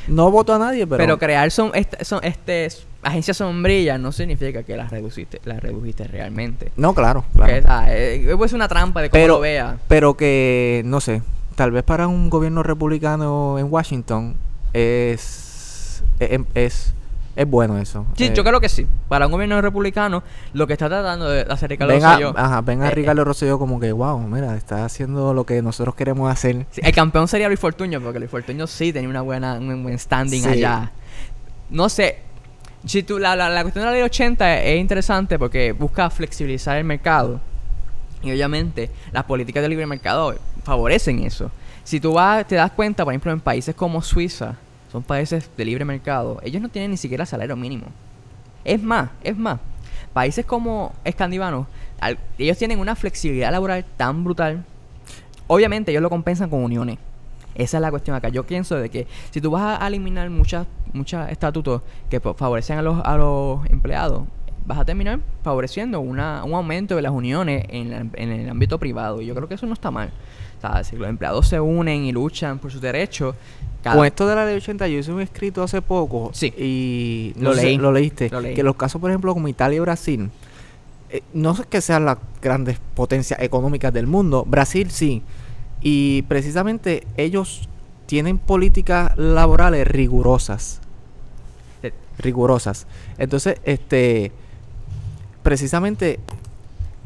No votó a nadie, pero... Pero crear son, este, son este, agencias sombrillas no significa que las redujiste, las redujiste realmente. no, claro, claro. ah, eh, es una trampa de cómo Pero- lo vea. Pero que, no sé, tal vez para un gobierno republicano en Washington es... Es, es, es bueno eso. Sí, Eh, yo creo que sí. Para un gobierno republicano, lo que está tratando de hacer Ricardo Ven a, Rosselló- ajá, ven a eh, Ricardo Rosselló como que, wow, mira, está haciendo lo que nosotros queremos hacer. Sí, el campeón sería Luis Fortuño, porque Luis Fortuño sí tenía una buena, un buen standing Sí. allá. No sé. Si tú, la, la, la cuestión de la ley 80 es interesante porque busca flexibilizar el mercado. Y obviamente las políticas de libre mercado favorecen eso. Si tú vas, te das cuenta, por ejemplo, en países como Suiza, son países de libre mercado, ellos no tienen ni siquiera salario mínimo. Es más, es más, países como escandinavos, ellos tienen una flexibilidad laboral tan brutal. Obviamente ellos lo compensan con uniones. Esa es la cuestión acá. Yo pienso de que si tú vas a eliminar muchas muchos estatutos que favorecen a los, a los empleados, vas a terminar favoreciendo una, un aumento de las uniones en, la- en el ámbito privado. Y yo creo que eso no está mal. O sea, si los empleados se unen y luchan por sus derechos, cada- Con esto de la ley 80, yo hice un escrito hace poco. Sí. Y Lo sé, leí. lo leíste. Lo leí. Que los casos, por ejemplo, como Italia y Brasil, eh, no es que sean las grandes potencias económicas del mundo. Brasil sí. Y precisamente ellos tienen políticas laborales rigurosas. Te- Rigurosas. Entonces, este. Precisamente.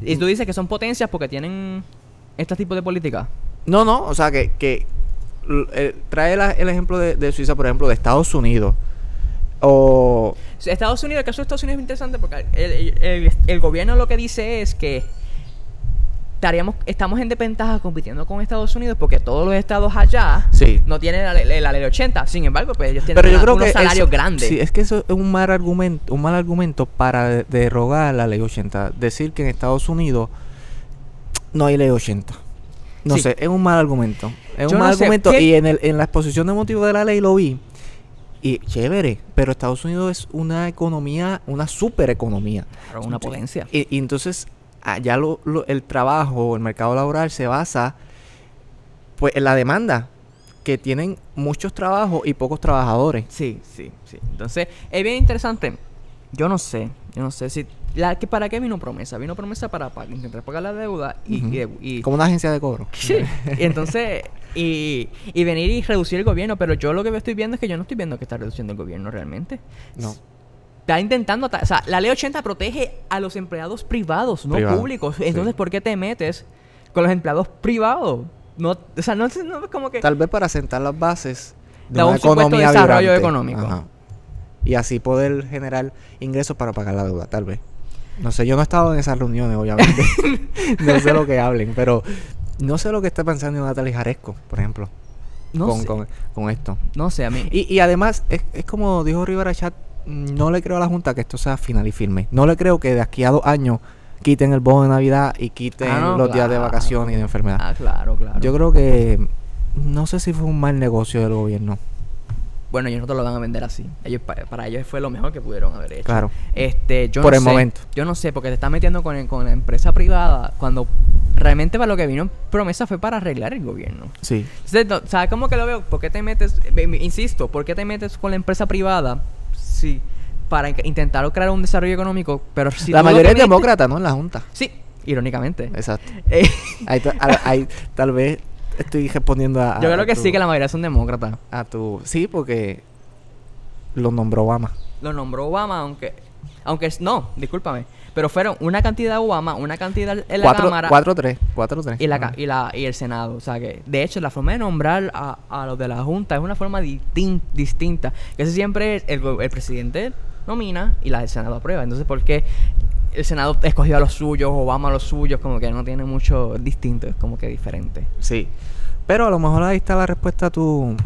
y tú dices que son potencias porque tienen este tipo de política. No, no, o sea que, que eh, trae la- el ejemplo de, de Suiza, por ejemplo, de Estados Unidos. O. Estados Unidos, el caso de Estados Unidos es interesante porque el, el- gobierno lo que dice es que estaríamos, estamos en desventaja compitiendo con Estados Unidos porque todos los estados allá Sí. no tienen la, ley- la ley 80. Sin embargo, pues ellos tienen Pero yo una- creo unos que. salarios eso- grandes. Sí, es que eso es un mal argumento, un mal argumento para de- derogar la ley 80. Decir que en Estados Unidos no hay ley 80. No Sí. sé, es un mal argumento. Es Yo un no mal sé, argumento. ¿qué- Y en, el, en la exposición de motivos de la ley lo vi. Y chévere, pero Estados Unidos es una economía, una super economía. Claro, una potencia. Y, y entonces, allá lo, lo- el trabajo, el mercado laboral se basa pues en la demanda, que tienen muchos trabajos y pocos trabajadores. Sí, sí, sí. Entonces, es bien interesante. Yo no sé, yo no sé si... La, que ¿Para qué vino promesa? Vino promesa para, para intentar pagar la deuda y... Ujú. y- y- Como una agencia de cobro. Sí. Y entonces, y, y venir y reducir el gobierno, pero yo lo que estoy viendo es que yo no estoy viendo que está reduciendo el gobierno realmente. No. Está intentando, o sea, la ley 80 protege a los empleados privados, no Privado, públicos. sí. Entonces, ¿por qué te metes con los empleados privados? No, o sea, no, es- no es como que... Tal vez para sentar las bases de una un supuesto economía desarrollo vibrante. económico. Ajá. Y así poder generar ingresos para pagar la deuda, tal vez. No sé, yo no he estado en esas reuniones, obviamente. no sé lo que hablen, pero no sé lo que está pensando Natalie Jaresco, por ejemplo, No con, sé, con, con esto. no sé, a mí... Y, y además, es, es como dijo Rivera Chat, no le creo a la Junta que esto sea final y firme. No le creo que de aquí a dos años quiten el bono de Navidad y quiten Ah, no, los días de vacaciones y de enfermedad. Ah, claro, claro. Yo creo que no sé si fue un mal negocio del gobierno. Bueno, ellos no te lo van a vender así. Ellos, pa- para ellos fue lo mejor que pudieron haber hecho. Claro. Este, yo Por no el sé, momento. Yo no sé, porque te estás metiendo con, el- con la empresa privada cuando realmente para lo que vino promesa fue para arreglar el gobierno. Sí. Entonces, no, ¿sabes cómo que lo veo? ¿Por qué te metes, eh, eh, insisto, por qué te metes con la empresa privada? Sí, para in- intentar crear un desarrollo económico, pero si la mayoría es demócrata, ¿no? En la Junta. Sí, irónicamente. Exacto. Eh, ta- a- ahí tal vez estoy respondiendo a, yo a creo que tu- sí, que la mayoría son demócratas. a tu sí, porque lo nombró Obama. Lo nombró Obama, aunque. Aunque es- no, discúlpame. Pero fueron una cantidad de Obama, una cantidad en la Cuatro- Cámara 4-3, 4-3. y, la, y, la, y el Senado. O sea que, de hecho, la forma de nombrar a, a los de la Junta es una forma distin- distinta. Que ese siempre es el, el presidente nomina y la del Senado aprueba. Entonces, ¿por qué el Senado escogió a los suyos, Obama a los suyos? Como que no tiene mucho distinto, es como que diferente. Sí. Pero a lo mejor ahí está la respuesta a tu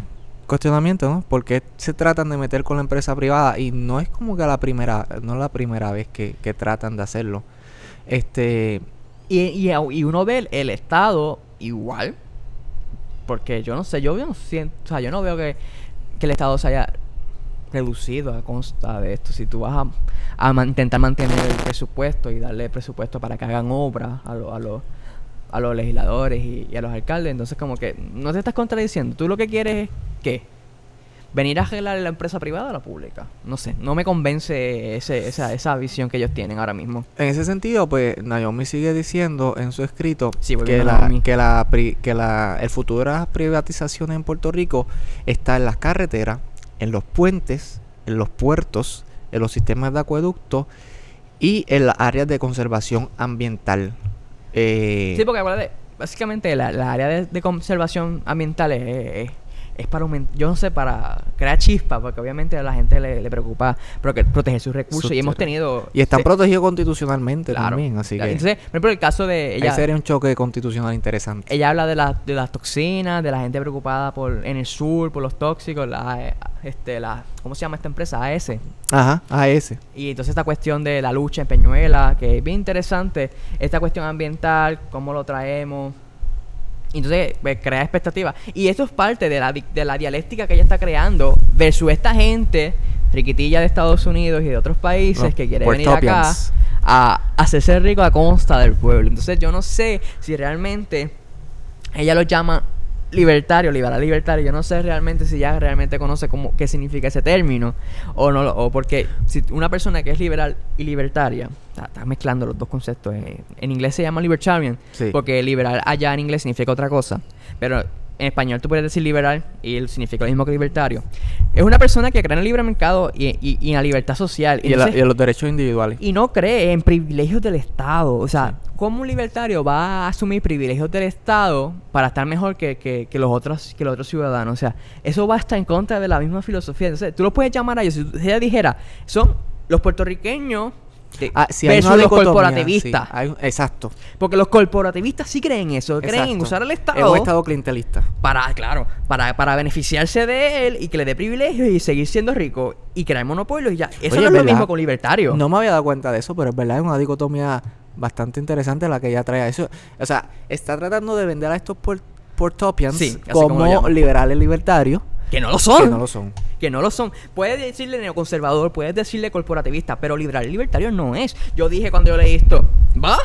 cuestionamiento, ¿no? Porque se tratan de meter con la empresa privada y no es como que la primera, no es la primera vez que, que tratan de hacerlo. Este, Y, y, y uno ve el, el Estado igual. Porque yo no sé, yo no siento, o sea, yo no veo que, que el Estado se haya reducido a consta de esto. Si tú vas a, a man- intentar mantener el presupuesto y darle presupuesto para que hagan obras a, lo- a, los a los legisladores y, y a los alcaldes, entonces como que no te estás contradiciendo. Tú lo que quieres es ¿qué? Venir a arreglar la empresa privada o la pública. No sé, no me convence ese, esa, esa visión que ellos tienen ahora mismo. en ese sentido, pues Naomi sigue diciendo en su escrito Sí, que, a la, que, la, que la, el futuro de las privatizaciones en Puerto Rico está en las carreteras, en los puentes, en los puertos, en los sistemas de acueducto y en las áreas de conservación ambiental. Eh, Sí, porque acuérdate, básicamente la, la área de, de conservación ambiental es, es- es para aumentar, yo no sé, para crear chispa, porque obviamente a la gente le, le preocupa pro- proteger sus recursos Sus y hemos tenido... y están sí, protegidos constitucionalmente claro, también, así claro. que Entonces, por ejemplo, el caso de ahí ella... sería un choque constitucional interesante. Ella habla de, la- de las toxinas, de la gente preocupada por en el sur, por los tóxicos, la, este, la, ¿cómo se llama esta empresa? AS. Ajá, a ese. Y entonces esta cuestión de la lucha en Peñuela, que es bien interesante, esta cuestión ambiental, cómo lo traemos. Entonces, pues, crea expectativas. Y esto es parte de la, de la dialéctica que ella está creando versus esta gente riquitilla de Estados Unidos y de otros países que quiere venir acá a hacerse rico a consta del pueblo. Entonces, yo no sé si realmente ella lo llama libertario, liberal libertario. Yo no sé realmente si ella realmente conoce cómo, qué significa ese término o no, o porque si una persona que es liberal y libertaria está, está mezclando los dos conceptos. eh, En inglés se llama libertarian Sí. porque liberal allá en inglés significa otra cosa, pero en español tú puedes decir liberal y significa lo mismo que libertario. Es una persona que cree en el libre mercado y, y- y en la libertad social. Y, en la- Entonces, y en los derechos individuales. y no cree en privilegios del Estado. O sea, ¿cómo un libertario va a asumir privilegios del Estado para estar mejor que, que- que los otros que los otros ciudadanos? O sea, eso va a estar en contra de la misma filosofía. Entonces, tú lo puedes llamar a ellos. Si ella dijera, son los puertorriqueños de- Ah, sí, hay versus una los corporativistas. sí, hay- exacto. Porque los corporativistas sí creen eso. Creen en usar el Es Estado un estado clientelista. para, claro, para, para beneficiarse de él y que le dé privilegios y seguir siendo rico y crear monopolios y ya. Eso Oye, no es lo mismo con libertario. No me había dado cuenta de eso, pero es verdad, es una dicotomía bastante interesante la que ella trae. Eso, o sea, está tratando de vender a estos por, portopians Sí, como como liberales libertarios, Que no lo son. que no lo son. Que no lo son. Puedes decirle neoconservador, puedes decirle corporativista, pero liberal y libertario no es. Yo dije cuando yo leí esto, ¿va?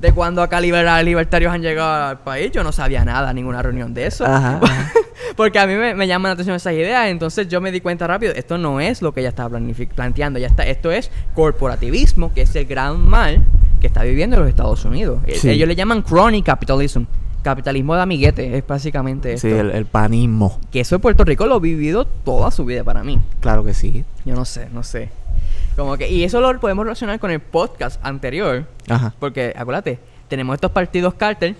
De cuando acá liberales y libertarios han llegado al país, yo no sabía nada, ninguna reunión de eso. Ajá, ajá. Porque a mí me, me llaman la atención esas ideas, entonces yo me di cuenta rápido, esto no es lo que ella está planific- planteando, ya está, esto es corporativismo, que es el gran mal que está viviendo los Estados Unidos. Sí. Ellos le llaman crony capitalism, capitalismo de amiguete, es básicamente esto. Sí, el, el panismo. Que eso en Puerto Rico lo ha vivido toda su vida para mí. Claro que sí. Yo no sé, no sé. Como que, y eso lo podemos relacionar con el podcast anterior, Ajá. porque acuérdate, tenemos estos partidos cártel,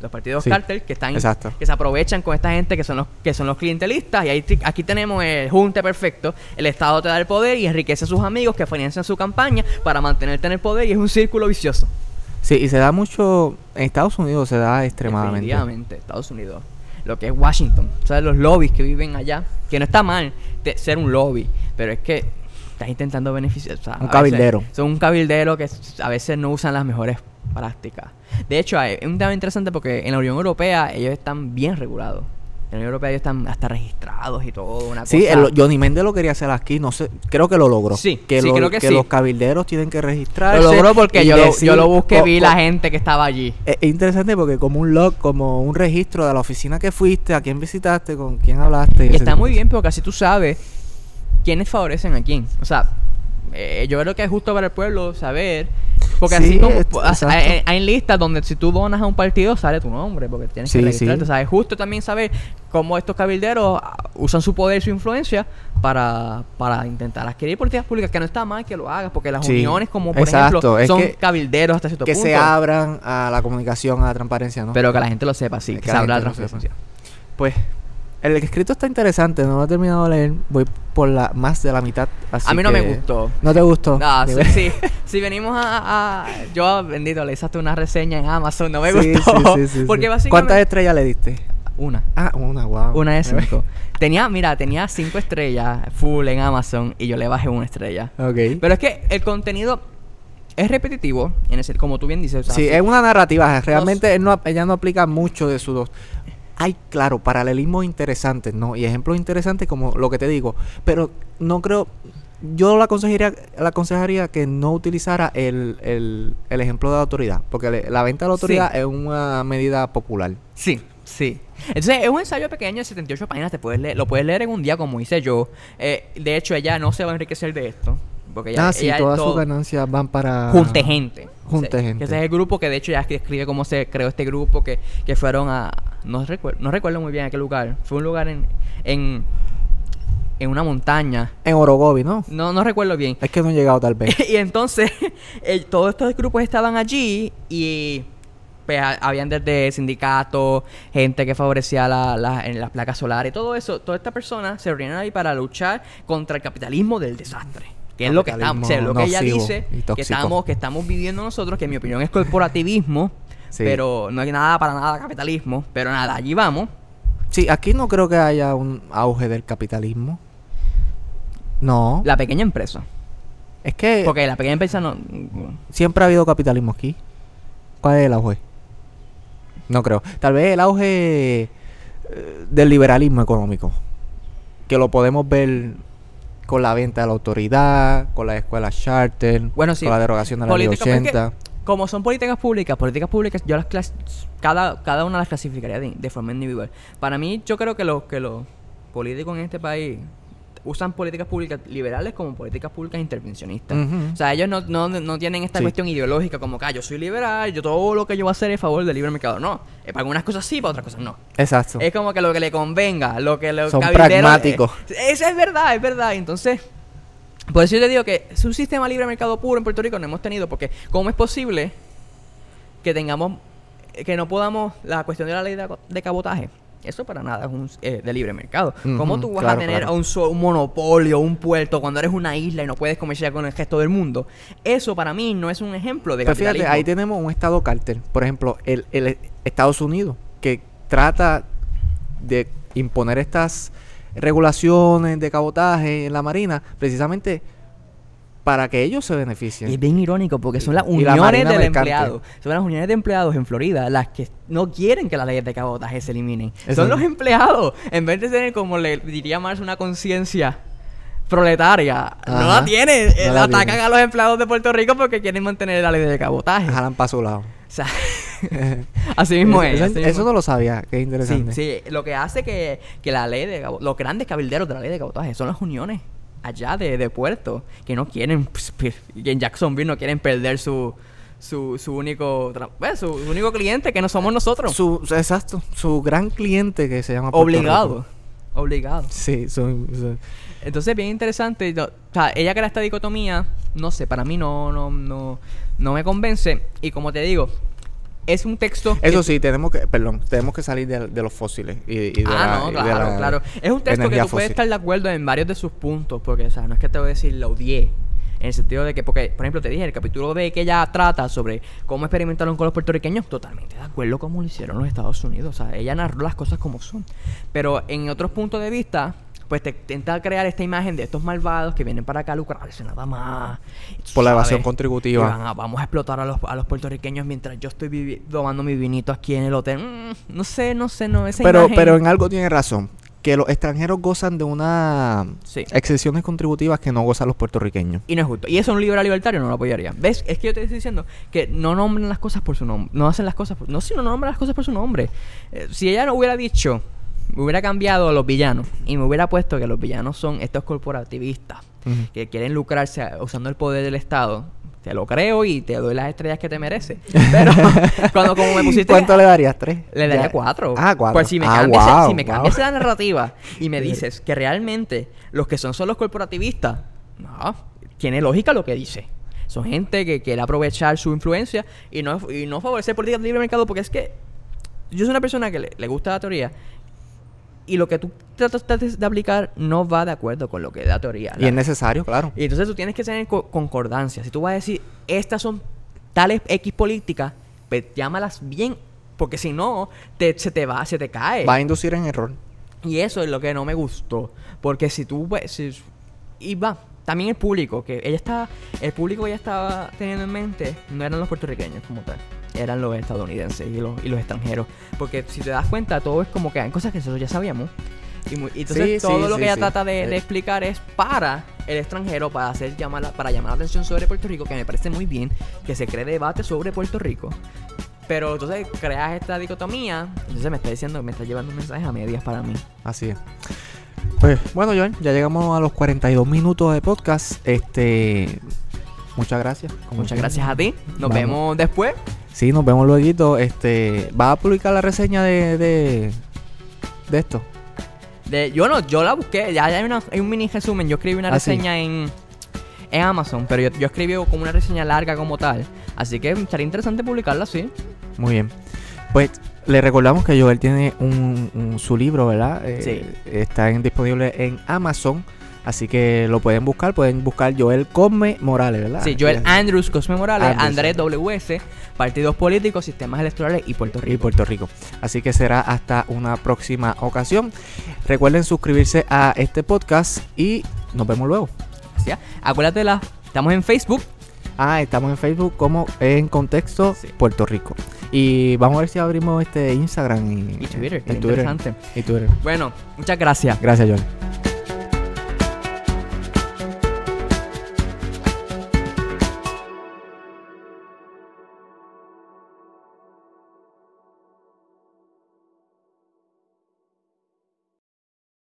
los partidos Sí, cártel que están exacto. que se aprovechan con esta gente que son los que son los clientelistas y ahí aquí tenemos el junte perfecto, el Estado te da el poder y enriquece a sus amigos que financian su campaña para mantenerte en el poder y es un círculo vicioso. Sí, y se da mucho. En Estados Unidos se da extremadamente. Definitivamente, Estados Unidos. Lo que es Washington. O sea, los lobbies que viven allá. Que no está mal ser un lobby. Pero es que estás intentando beneficiar. o sea, Un veces cabildero. son un cabildero que a veces no usan las mejores prácticas. De hecho, hay un tema interesante porque en la Unión Europea ellos están bien regulados. La Unión Europea ellos están hasta registrados y todo. Una Sí, cosa- el- Johnny Méndez lo quería hacer aquí, no sé, creo que lo logró. Sí, que, sí, lo- creo que sí. los cabilderos tienen que registrarse. lo logró porque yo lo, yo lo busqué, vi la gente que estaba allí. Es es interesante porque como un log, como un registro de la oficina que fuiste, a quién visitaste, con quién hablaste. Y está tipo muy bien porque así tú sabes quiénes favorecen a quién. O sea, eh, yo creo que es justo para el pueblo saber. Porque Sí, así como es- exacto. hay, hay listas donde si tú donas a un partido sale tu nombre porque tienes Sí, que registrarte. sí. O sea, es justo también saber cómo estos cabilderos ah, usan su poder y su influencia para, para intentar adquirir políticas públicas. Que no está mal que lo hagas porque las uniones como por exacto, ejemplo es son que- cabilderos hasta cierto que punto. se abran a la comunicación, a la transparencia, ¿no? Pero que la gente lo sepa, sí. Que Que se abra la transparencia. Pues el escrito está interesante, no lo he terminado de leer, voy por la más de la mitad. Así A mí no me que- gustó. ¿No te gustó? No, Ni sí, sí. Si venimos a, a- Yo, bendito, le hice hasta una reseña en Amazon. No me Sí, gustó. sí, sí, porque básicamente... ¿Cuántas estrellas le diste? Una. Ah, una, wow. Una de cinco. tenía, mira, tenía cinco estrellas full en Amazon y yo le bajé una estrella. Ok. Pero es que el contenido es repetitivo, en ese, como tú bien dices. o sea, Sí, sí. es una narrativa. Realmente él no, ella no aplica mucho de sus dos. Hay, claro, paralelismos interesantes, ¿no? Y ejemplos interesantes como lo que te digo. Pero no creo... Yo le aconsejaría, le aconsejaría que no utilizara el, el, el ejemplo de la autoridad. Porque le- la venta de la autoridad Sí. es una medida popular. Sí, sí. Entonces, es un ensayo pequeño de 78 páginas, te puedes leer, lo puedes leer en un día como hice yo. Eh, de hecho, ella no se va a enriquecer de esto. Porque ella, ah, sí, ella todas todo- sus ganancias van para... Junte Gente. Junte Gente. que Ese es el grupo que de hecho ya describe cómo se creó este grupo, que, que fueron a... No, recuerdo, no recuerdo muy bien a qué lugar. Fue un lugar en, en, en una montaña. En Orogovi, ¿no? No, no recuerdo bien. Es que no he llegado tal vez. y entonces todos estos grupos estaban allí y pues, ha- habían desde sindicatos, gente que favorecía la, la- en las placas solares, todo eso. Todas estas personas se reunieron ahí para luchar contra el capitalismo del desastre. Que es lo que estamos, o sea, lo que ella dice que estamos, que estamos viviendo nosotros, que en mi opinión es corporativismo, Sí. pero no hay nada para nada capitalismo, pero nada, allí vamos. Sí, aquí no creo que haya un auge del capitalismo. No. La pequeña empresa. Es que Porque la pequeña empresa no... siempre ha habido capitalismo aquí. ¿Cuál es el auge? No creo. Tal vez el auge eh, del liberalismo económico. Que lo podemos ver con la venta de la autoridad, con las escuelas charter, Bueno, sí. con la derogación de la ley Política, pero es que 80. como son políticas públicas, políticas públicas, yo las clas cada, cada una las clasificaría de, de forma individual. Para mí, yo creo que los que los políticos en este país usan políticas públicas liberales como políticas públicas intervencionistas. O sea, ellos no, no, no tienen esta Sí. cuestión ideológica como que ah, yo soy liberal, yo todo lo que yo voy a hacer es a favor del libre mercado. No, eh, para algunas cosas sí, para otras cosas no. Exacto. Es como que lo que le convenga, lo que los Son cabilderos- pragmáticos. eh, Eso es verdad, es verdad. Entonces, por eso yo te digo que es un sistema libre mercado puro en Puerto Rico no hemos tenido, porque ¿cómo es posible que tengamos, eh, que no podamos, la cuestión de la ley de, de cabotaje? Eso para nada es un, eh, de libre mercado. ¿Cómo tú vas claro, a tener claro. un, so- un monopolio, un puerto, cuando eres una isla y no puedes comerciar con el resto del mundo? Eso para mí no es un ejemplo de Pues fíjate, ahí tenemos un estado cártel. Por ejemplo, el, el Estados Unidos, que trata de imponer estas regulaciones de cabotaje en la marina, precisamente para que ellos se beneficien. Y es bien irónico porque son las la uniones Marina del mercante. empleado. Son las uniones de empleados en Florida las que no quieren que las leyes de cabotaje se eliminen. Eso son es. los empleados. En vez de tener, como le diría más, una conciencia proletaria, no la tienen. No Eh, la atacan a los empleados de Puerto Rico porque quieren mantener la ley de cabotaje. Jalan para su lado. O sea, así mismo es. eso, así eso no lo sabía, qué Sí, interesante. sí, lo que hace que, que la ley de los grandes cabilderos de la ley de cabotaje son las uniones allá de, de puerto que no quieren pues, que en Jacksonville no quieren perder su su, su único tra- pues, su único cliente que no somos nosotros. Su, su- exacto, su gran cliente que se llama Puerto obligado Rico. obligado. Sí, su- su- entonces bien interesante no, o sea, ella crea esta dicotomía no sé para mí no no no no me convence y como te digo es un texto que Eso sí, tenemos que, perdón, tenemos que salir de, de los fósiles y, y de ah, la- no, y de claro, la claro. Es un texto que tú puedes estar de acuerdo en varios de sus puntos, porque, o sea, no es que te voy a decir la odié. En el sentido de que, porque, por ejemplo, te dije, el capítulo de que ella trata sobre cómo experimentaron con los puertorriqueños, totalmente de acuerdo como lo hicieron los Estados Unidos. O sea, ella narró las cosas como son. Pero en otros puntos de vista, pues te intenta crear esta imagen de estos malvados que vienen para acá a lucrarse nada más. Por la evasión contributiva. a- vamos a explotar a los, a los puertorriqueños mientras yo estoy tomando mi vinito aquí en el hotel. Mm, no sé, no sé, no. Esa Pero, imagen- pero en algo tiene razón. Que los extranjeros gozan de unas Sí. excepciones contributivas que no gozan los puertorriqueños. Y no es justo. Y eso un liberal libertario no lo apoyaría. ¿Ves? Es que yo te estoy diciendo que no nombran las cosas por su nombre. No hacen las cosas por... No, si no nombran las cosas por su nombre. Eh, si ella no hubiera dicho... Me hubiera cambiado a los villanos. Y me hubiera puesto que los villanos son estos corporativistas. Que quieren lucrarse usando el poder del Estado. Te lo creo y te doy las estrellas que te mereces. Pero cuando como me pusiste... ¿Cuánto le darías? ¿Tres? Le daría Ya. cuatro. Ah, cuatro. Pues si me Ah, cambias, wow, si me wow. cambias la narrativa y me dices que realmente los que son son los corporativistas, no, tiene lógica lo que dice. Son gente que quiere aprovechar su influencia y no, y no favorecer políticas de libre mercado porque es que yo soy una persona que le, le gusta la teoría y lo que tú tratas de aplicar no va de acuerdo con lo que da teoría. Y es necesario, claro. y entonces tú tienes que tener co- concordancia. Si tú vas a decir, estas son tales X políticas, pues llámalas bien, porque si no, te, se te va, se te cae. Va a inducir en error. Y eso es lo que no me gustó. Porque si tú, pues, si- y va, también el público, que ella estaba, el público que ella estaba teniendo en mente, no eran los puertorriqueños como tal, eran los estadounidenses y los, y los extranjeros. Porque si te das cuenta, todo es como que hay cosas que nosotros ya sabíamos. Y, entonces Sí, todo sí, lo sí, que ella trata de, de Eh. explicar es para el extranjero, para hacer llamar la- para llamar la atención sobre Puerto Rico, que me parece muy bien, que se cree debate sobre Puerto Rico. Pero entonces creas esta dicotomía, entonces me está diciendo, me está llevando un mensaje a medias para mí. Así es. Pues bueno, Joel, ya llegamos a los 42 minutos de podcast. Este. Muchas gracias. Muchas gracias a ti. Nos Vamos. vemos después. Sí, nos vemos luego. Este. ¿Va a publicar la reseña de. de, de esto? De, yo no, yo la busqué. Ya, hay, una- hay un mini resumen. Yo escribí una Ah, sí. reseña en, en Amazon, pero yo, yo escribí como una reseña larga como tal. Así que estaría interesante publicarla así. Muy bien. Pues le recordamos que Joel tiene un, un- su libro, ¿verdad? Eh, Sí. Está en- disponible en Amazon. Así que lo pueden buscar. Pueden buscar Joel Cosme Morales, ¿verdad? Sí, Joel Así Andrews Cosme Morales, Andrews. Andrés WS, partidos políticos, sistemas electorales y Puerto y Rico. Puerto Rico. Así que será hasta una próxima ocasión. Recuerden suscribirse a este podcast y nos vemos luego. ¿Sí? Acuérdate, la, estamos en Facebook. Ah, estamos en Facebook como en contexto Sí. Puerto Rico. Y vamos a ver si abrimos este Instagram y, Y Twitter, y Twitter. interesante. Y Twitter. Bueno, muchas gracias. Gracias, Joel.